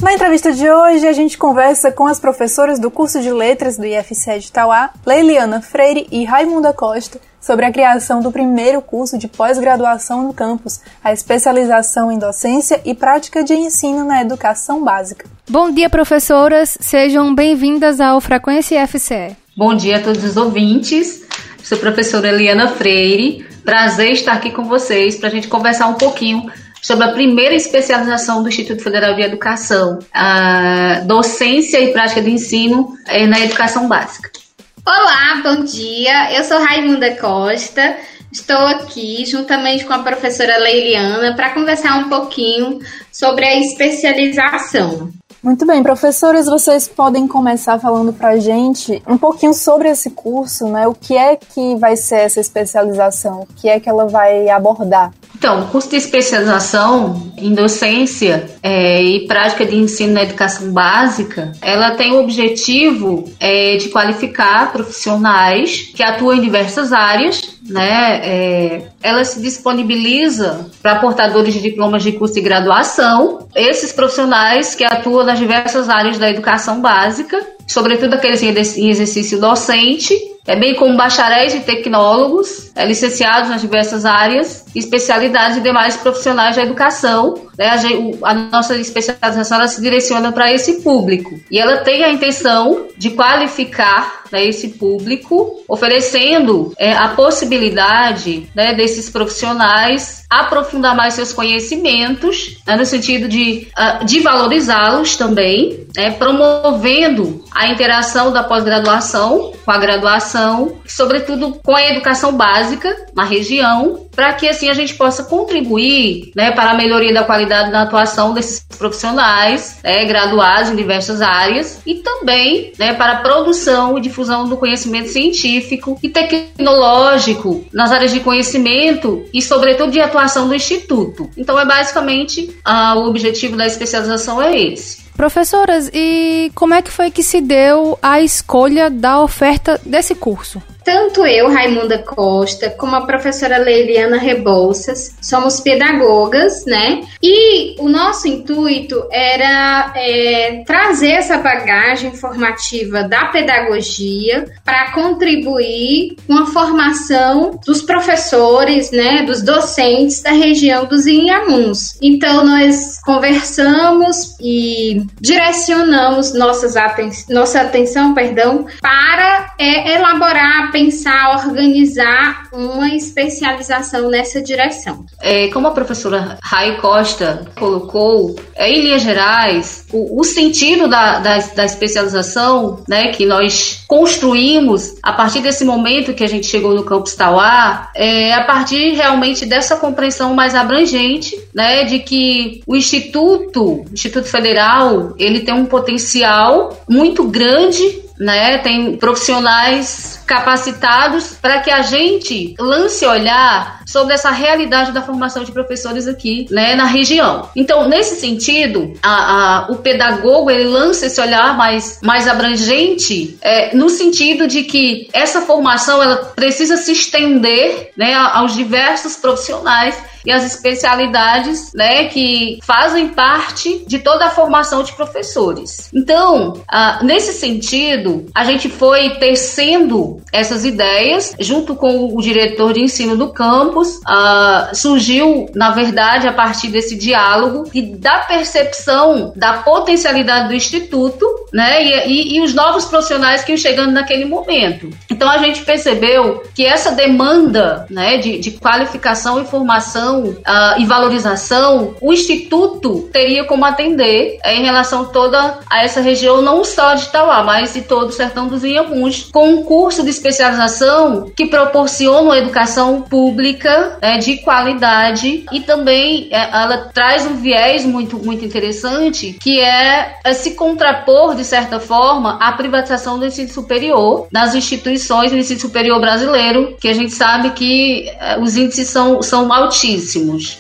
Na entrevista de hoje, a gente conversa com as professoras do curso de Letras do IFCE de Tauá, Leiliana Freire e Raimunda Costa, sobre a criação do primeiro curso de pós-graduação no campus, a especialização em docência e prática de ensino na educação básica. Bom dia, professoras. Sejam bem-vindas ao Frequência FCE. Bom dia a todos os ouvintes. Sou a professora Eliana Freire. Prazer estar aqui com vocês para a gente conversar um pouquinho sobre a primeira especialização do Instituto Federal de Educação, a docência e prática de ensino eh, na educação básica. Olá, bom dia. Eu sou Raimunda Costa. Estou aqui juntamente com a professora Leiliana para conversar um pouquinho sobre a especialização. Muito bem, professores, vocês podem começar falando pra gente um pouquinho sobre esse curso, né? O que é que vai ser essa especialização? O que é que ela vai abordar? Então, o curso de especialização em docência eh, e prática de ensino na educação básica, ela tem o objetivo eh, de qualificar profissionais que atuam em diversas áreas, né? Eh, ela se disponibiliza para portadores de diplomas de curso de graduação, esses profissionais que atuam nas diversas áreas da educação básica, sobretudo aqueles em exercício docente, é bem como bacharéis e tecnólogos, é, licenciados nas diversas áreas, especialidades e demais profissionais da educação. Né? A, gen- o- a nossa especialização ela se direciona para esse público e ela tem a intenção de qualificar né, esse público, oferecendo é, a possibilidade né, desses profissionais aprofundar mais seus conhecimentos, né, no sentido de, ah, de valorizá-los também, né, promovendo a interação da pós-graduação com a graduação, sobretudo com a educação básica na região, para que assim a gente possa contribuir né, para a melhoria da qualidade da atuação desses profissionais né, graduados em diversas áreas e também né, para a produção e difusão do conhecimento científico e tecnológico nas áreas de conhecimento e, sobretudo, de atuação do Instituto. Então, é basicamente ah, o objetivo da especialização é esse. Professoras, e como é que foi que se deu a escolha da oferta desse curso? Tanto eu, Raimunda Costa, como a professora Leiliana Rebouças, somos pedagogas, né? E o nosso intuito era é, trazer essa bagagem formativa da pedagogia para contribuir com a formação dos professores, né, dos docentes da região dos Inhamuns. Então, nós conversamos e direcionamos nossas aten nossa atenção perdão, para é, elaborar, pensar, organizar uma especialização nessa direção. É, como a professora Rai Costa colocou, é, em linhas gerais, o, o sentido da, da, da especialização né, que nós construímos a partir desse momento que a gente chegou no campus Tauá, é a partir realmente dessa compreensão mais abrangente, né, de que o Instituto, o Instituto Federal, ele tem um potencial muito grande né? Tem profissionais capacitados para que a gente lance olhar sobre essa realidade da formação de professores aqui, né, na região. Então, nesse sentido, a, a, o pedagogo ele lança esse olhar mais, mais abrangente, é, no sentido de que essa formação ela precisa se estender, né, aos diversos profissionais e as especialidades, né, que fazem parte de toda a formação de professores. Então, ah, nesse sentido, a gente foi tecendo essas ideias junto com o diretor de ensino do campus. Ah, surgiu, na verdade, a partir desse diálogo e da percepção da potencialidade do instituto, né, e, e, e os novos profissionais que iam chegando naquele momento. Então, a gente percebeu que essa demanda, né, de, de qualificação e formação uh, e valorização, o Instituto teria como atender é, em relação toda a essa região, não só de Itauá, mas de todo o sertão dos Inhamuns, com um curso de especialização que proporciona uma educação pública é, de qualidade e também é, ela traz um viés muito, muito interessante que é, é se contrapor, de certa forma, à privatização do ensino superior nas instituições do ensino superior brasileiro, que a gente sabe que os índices são, são altíssimos.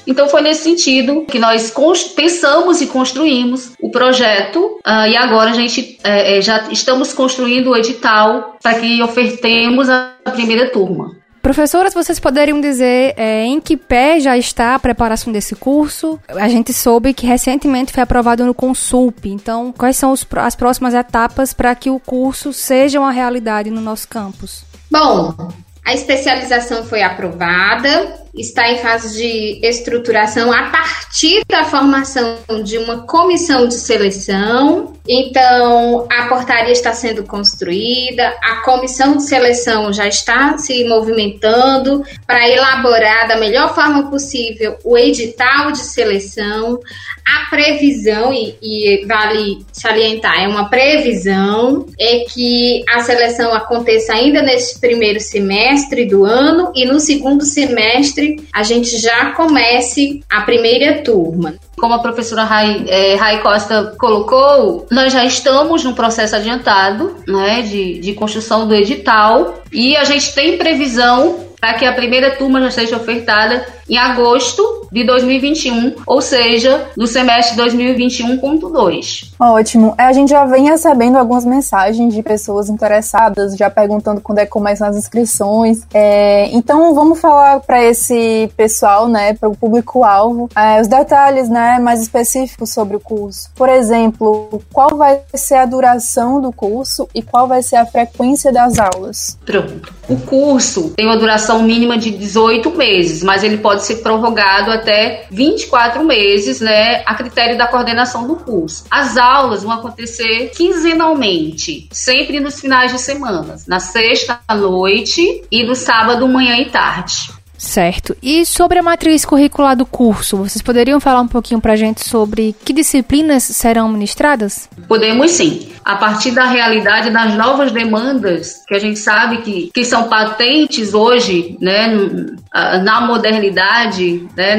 Então foi nesse sentido que nós pensamos e construímos o projeto uh, e agora a gente é, já estamos construindo o edital para que ofertemos a primeira turma. Professoras, vocês poderiam dizer é, em que pé já está a preparação desse curso? A gente soube que recentemente foi aprovado no Consulp. Então, quais são os, as próximas etapas para que o curso seja uma realidade no nosso campus? Bom, a especialização foi aprovada, está em fase de estruturação a partir da formação de uma comissão de seleção. Então, a portaria está sendo construída, a comissão de seleção já está se movimentando para elaborar da melhor forma possível o edital de seleção. A previsão, e, e vale salientar, é uma previsão, é que a seleção aconteça ainda neste primeiro semestre do ano e no segundo semestre a gente já comece a primeira turma. Como a professora Rai, é, Rai Costa colocou, nós já estamos no processo adiantado né, de, de construção do edital e a gente tem previsão para que a primeira turma já seja ofertada em agosto de 2021, ou seja, no semestre 2021.2. Ótimo. É, a gente já vem recebendo algumas mensagens de pessoas interessadas, já perguntando quando é que começam as inscrições. É, então vamos falar para esse pessoal, né, para o público-alvo, é, os detalhes, né, mais específicos sobre o curso. Por exemplo, qual vai ser a duração do curso e qual vai ser a frequência das aulas? Pronto. O curso tem uma duração mínima de 18 meses, mas ele pode ser prorrogado até 24 meses, né, a critério da coordenação do curso. As aulas vão acontecer quinzenalmente, sempre nos finais de semana, na sexta à noite e no sábado manhã e tarde. Certo. E sobre a matriz curricular do curso, vocês poderiam falar um pouquinho pra gente sobre que disciplinas serão ministradas? Podemos sim. A partir da realidade das novas demandas que a gente sabe que, que são patentes hoje, né, na modernidade, né,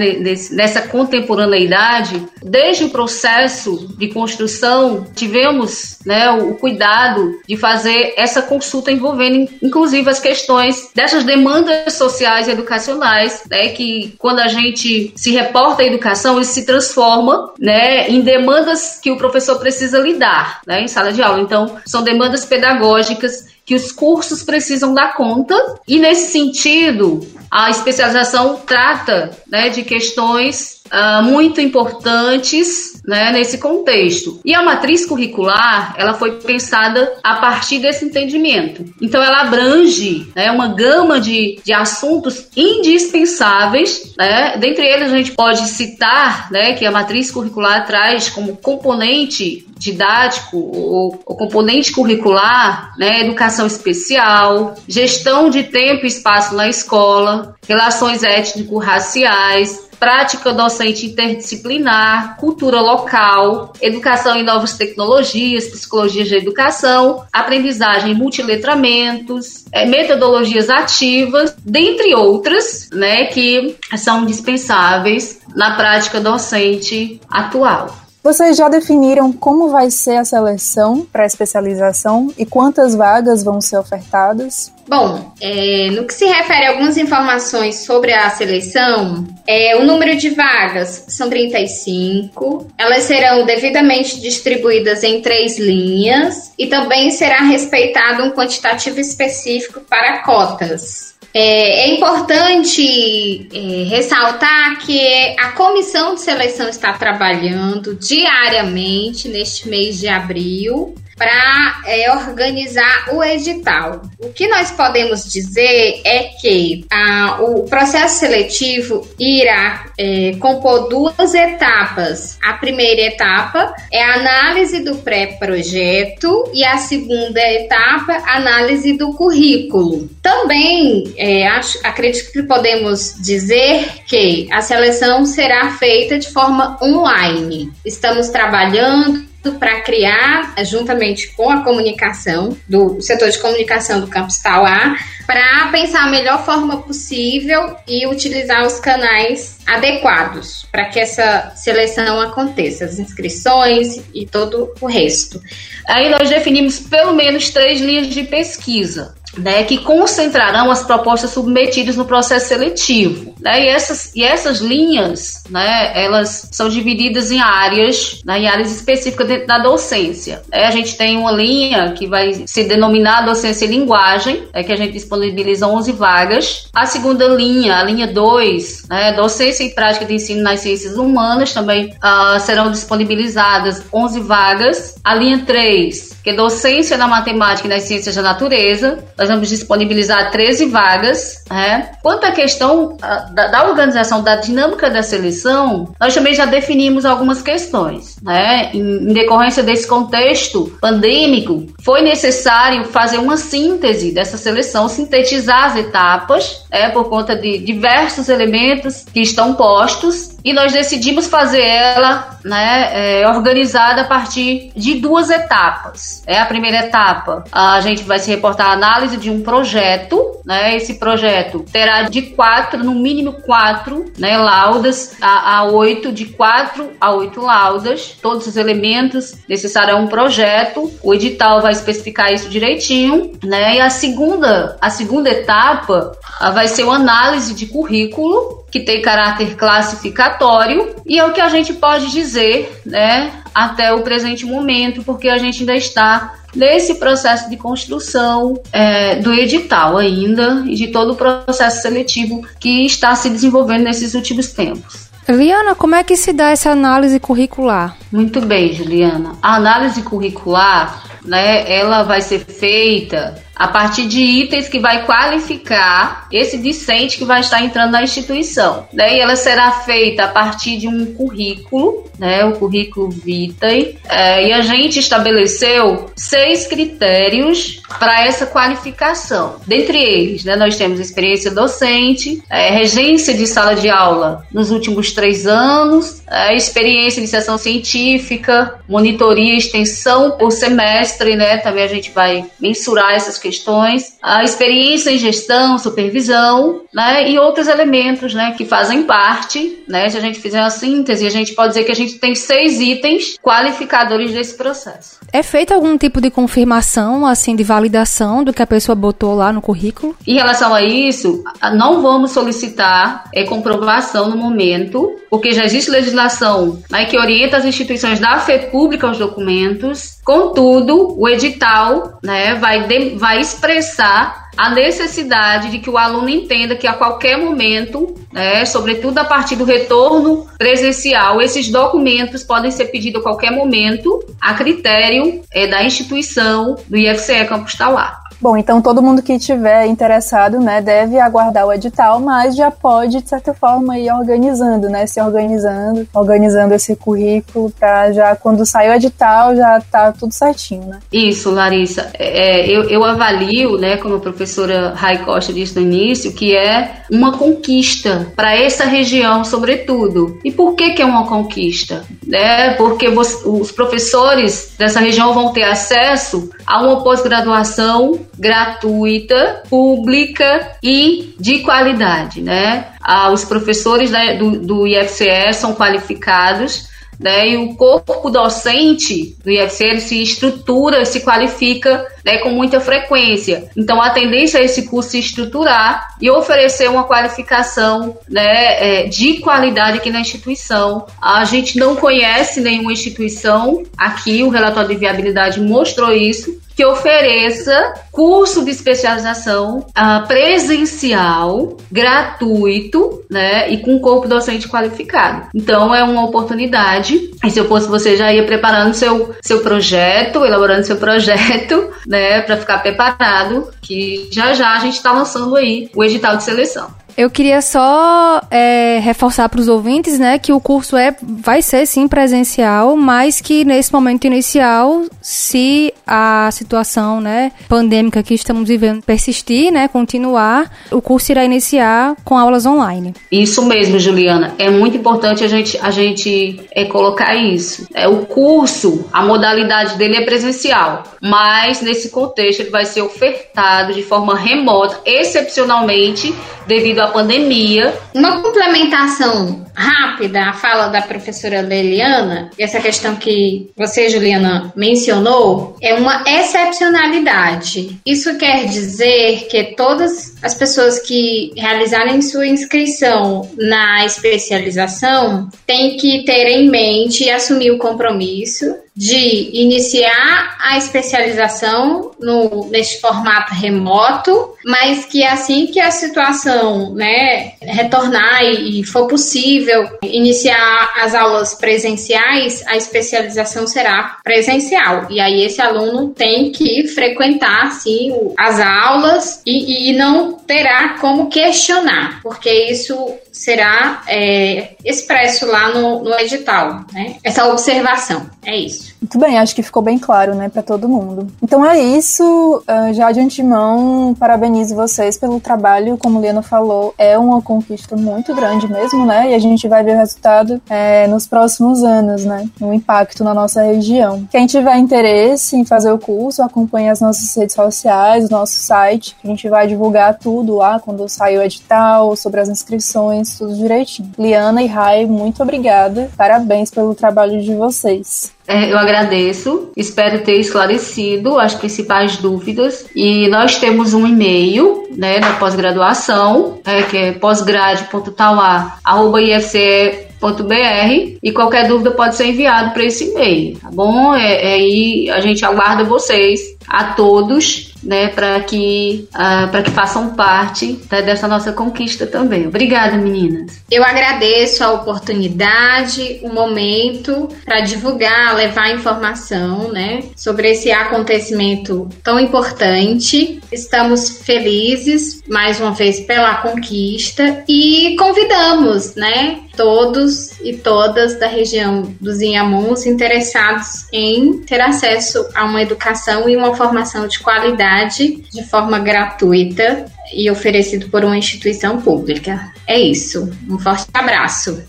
nessa contemporaneidade, desde o processo de construção, tivemos né, o cuidado de fazer essa consulta envolvendo, inclusive, as questões dessas demandas sociais e educacionais, né, que quando a gente se reporta à educação, isso se transforma né, em demandas que o professor precisa lidar né, em sala de aula. Então, são demandas pedagógicas que os cursos precisam dar conta, e nesse sentido, a especialização trata né, de questões ah, muito importantes né, nesse contexto. E a matriz curricular, ela foi pensada a partir desse entendimento. Então, ela abrange né, uma gama de, de assuntos indispensáveis. Né? Dentre eles, a gente pode citar né, que a matriz curricular traz como componente didático ou, ou componente curricular, né, educação especial, gestão de tempo e espaço na escola, relações étnico-raciais, prática docente interdisciplinar, cultura local, educação em novas tecnologias, psicologias de educação, aprendizagem em multiletramentos, eh, metodologias ativas, dentre outras, né, que são indispensáveis na prática docente atual. Vocês já definiram como vai ser a seleção para a especialização e quantas vagas vão ser ofertadas? Bom, é, no que se refere a algumas informações sobre a seleção, é, o número de vagas são 35, elas serão devidamente distribuídas em três linhas e também será respeitado um quantitativo específico para cotas. É, é importante é, ressaltar que a comissão de seleção está trabalhando diariamente neste mês de abril para é, organizar o edital. O que nós podemos dizer é que ah, o processo seletivo irá é, compor duas etapas. A primeira etapa é a análise do pré-projeto e a segunda etapa, análise do currículo. Também é, acho, acredito que podemos dizer que a seleção será feita de forma online. Estamos trabalhando para criar, juntamente com a comunicação, do setor de comunicação do Campus Tauá, para pensar a melhor forma possível e utilizar os canais adequados para que essa seleção aconteça, as inscrições e todo o resto. Aí nós definimos pelo menos três linhas de pesquisa. Né, que concentrarão as propostas submetidas no processo seletivo. Né, e, essas, e essas linhas, né, elas são divididas em áreas, né, em áreas específicas dentro da docência. Né, a gente tem uma linha que vai se denominar docência e linguagem, é que a gente disponibiliza 11 vagas. A segunda linha, a linha 2, né, docência e prática de ensino nas ciências humanas, também ah, serão disponibilizadas 11 vagas. A linha 3, que é docência na matemática e nas ciências da natureza, nós vamos disponibilizar 13 vagas. Né? Quanto à questão ah, da, da organização da dinâmica da seleção, nós também já definimos algumas questões. Né? Em, em decorrência desse contexto pandêmico, foi necessário fazer uma síntese dessa seleção, sintetizar as etapas, né, por conta de diversos elementos que estão postos, e nós decidimos fazer ela né, é, organizada a partir de duas etapas. É a primeira etapa, a gente vai se reportar a análise de um projeto, né? Esse projeto terá de quatro, no mínimo quatro, né, laudas a, a oito, de quatro a oito laudas, todos os elementos necessários a um projeto. O edital vai especificar isso direitinho, né? E a segunda, a segunda etapa vai ser uma análise de currículo que tem caráter classificatório e é o que a gente pode dizer, né, até o presente momento, porque a gente ainda está nesse processo de construção é, do edital ainda e de todo o processo seletivo que está se desenvolvendo nesses últimos tempos. Liana, como é que se dá essa análise curricular? Muito bem, Juliana. A análise curricular, né, ela vai ser feita a partir de itens que vai qualificar esse discente que vai estar entrando na instituição. Né? E ela será feita a partir de um currículo, né? o currículo vitae, é, e a gente estabeleceu seis critérios para essa qualificação. Dentre eles, né, nós temos experiência docente, é, regência de sala de aula nos últimos três anos, é, experiência em iniciação científica, monitoria extensão por semestre, né? Também a gente vai mensurar essas questões, a experiência em gestão, supervisão, né, e outros elementos, né, que fazem parte, né, se a gente fizer uma síntese, a gente pode dizer que a gente tem seis itens qualificadores desse processo. É feita algum tipo de confirmação, assim, de validação do que a pessoa botou lá no currículo? Em relação a isso, não vamos solicitar é, comprovação no momento, porque já existe legislação né, que orienta as instituições da fé pública aos documentos. Contudo, o edital né, vai, de- vai expressar a necessidade de que o aluno entenda que a qualquer momento, né, sobretudo a partir do retorno presencial, esses documentos podem ser pedidos a qualquer momento, a critério é, da instituição do IFCE Campus Tauá. Bom, então todo mundo que tiver interessado, né, deve aguardar o edital, mas já pode, de certa forma, ir organizando, né, se organizando, organizando esse currículo para já, quando sair o edital, já tá tudo certinho, né? Isso, Larissa. É, eu, eu avalio, né, como a professora Rai Costa disse no início, que é uma conquista para essa região, sobretudo. E por que, que é uma conquista? É porque vos- os professores dessa região vão ter acesso a uma pós-graduação gratuita, pública e de qualidade, né? Ah, os professores da- do, do IFCE são qualificados né, e o corpo docente do IFC ele se estrutura, se qualifica né, com muita frequência. Então, a tendência é esse curso se estruturar e oferecer uma qualificação né, é, de qualidade aqui na instituição. A gente não conhece nenhuma instituição aqui, o relatório de viabilidade mostrou isso, que ofereça curso de especialização ah, presencial, gratuito, né, e com corpo docente qualificado. Então é uma oportunidade. E se eu fosse você já ia preparando seu seu projeto, elaborando seu projeto, né, para ficar preparado, que já já a gente está lançando aí o edital de seleção. Eu queria só é, reforçar para os ouvintes, né, que o curso é, vai ser sim presencial, mas que nesse momento inicial, se a situação, né, pandêmica que estamos vivendo persistir, né, continuar, o curso irá iniciar com aulas online. Isso mesmo, Juliana. É muito importante a gente, a gente é, colocar isso. É, o curso, a modalidade dele é presencial, mas nesse contexto ele vai ser ofertado de forma remota, excepcionalmente devido à pandemia. Uma complementação rápida à fala da professora Leliana, essa questão que você, Juliana, mencionou, é uma excepcionalidade. Isso quer dizer que todas as pessoas que realizarem sua inscrição na especialização têm que ter em mente e assumir o compromisso de iniciar a especialização no, neste formato remoto, mas que assim que a situação né, retornar e, e for possível iniciar as aulas presenciais, a especialização será presencial. E aí esse aluno tem que frequentar sim o- as aulas e, e não terá como questionar, porque isso será é, expresso lá no, no edital, né? Essa observação, é isso. Muito bem, acho que ficou bem claro, né, para todo mundo. Então é isso. ah, já de antemão, parabenizo vocês pelo trabalho. Como o Liana falou, é uma conquista muito grande mesmo, né? E a gente vai ver o resultado é, nos próximos anos, né? O impacto na nossa região. Quem tiver interesse em fazer o curso, acompanhe as nossas redes sociais, o nosso site. A gente vai divulgar tudo lá quando sair o edital, sobre as inscrições, tudo direitinho. Liana e Rai, muito obrigada. Parabéns pelo trabalho de vocês. É, eu agradeço, espero ter esclarecido as principais dúvidas. E nós temos um e-mail né, da pós-graduação, é, que é pós-grade.tauá.ifce.br e qualquer dúvida pode ser enviado para esse e-mail, tá bom? É, é, e a gente aguarda vocês, a todos, né, para que, ah, para que façam parte né, dessa nossa conquista também. Obrigada, meninas. Eu agradeço a oportunidade, o momento para divulgar, levar informação, né, sobre esse acontecimento tão importante. Estamos felizes mais uma vez pela conquista e convidamos, né, todos e todas da região dos Inhamuns interessados em ter acesso a uma educação e uma formação de qualidade de forma gratuita e oferecido por uma instituição pública. É isso. Um forte abraço.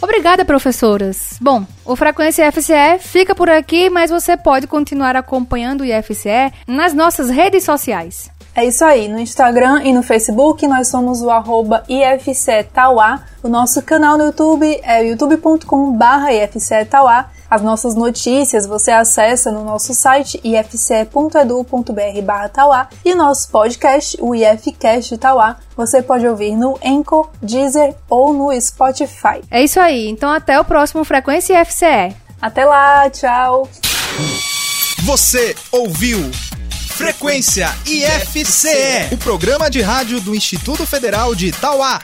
Obrigada, professoras. Bom, o Frequência IFCE fica por aqui, mas você pode continuar acompanhando o IFCE nas nossas redes sociais. É isso aí, no Instagram e no Facebook nós somos o arroba IFCTauá. O nosso canal no YouTube é youtube.com.br IFCTauá. As nossas notícias você acessa no nosso site ifce.edu.br barra Tauá e o nosso podcast, o IFCast Tauá, você pode ouvir no Anchor, Deezer ou no Spotify. É isso aí, então até o próximo Frequência IFCE. Até lá, tchau! Você ouviu Frequência IFCE, o programa de rádio do Instituto Federal de Tauá.